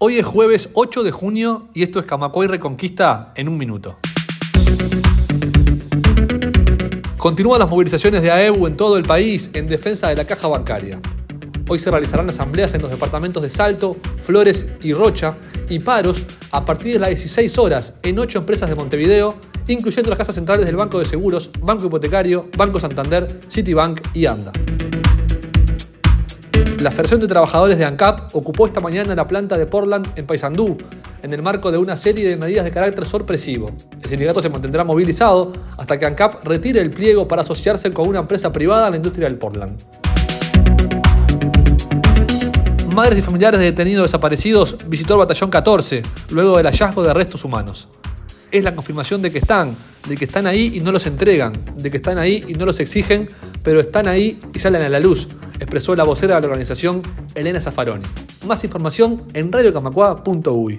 Hoy es jueves 8 de junio y esto es Camacuay Reconquista en un minuto. Continúan las movilizaciones de AEU en todo el país en defensa de la caja bancaria. Hoy se realizarán asambleas en los departamentos de Salto, Flores y Rocha y paros a partir de las 16 horas en ocho empresas de Montevideo, incluyendo las casas centrales del Banco de Seguros, Banco Hipotecario, Banco Santander, Citibank y ANDA. La Federación de Trabajadores de ANCAP ocupó esta mañana la planta de Portland en Paysandú, en el marco de una serie de medidas de carácter sorpresivo. El sindicato se mantendrá movilizado hasta que ANCAP retire el pliego para asociarse con una empresa privada en la industria del Portland. Madres y familiares de detenidos desaparecidos visitó el batallón 14, luego del hallazgo de restos humanos. Es la confirmación de que están, de que están ahí y no los entregan, de que están ahí y no los exigen, pero están ahí y salen a la luz, expresó la vocera de la organización Elena Zaffaroni. Más información en radiocamacua.uy.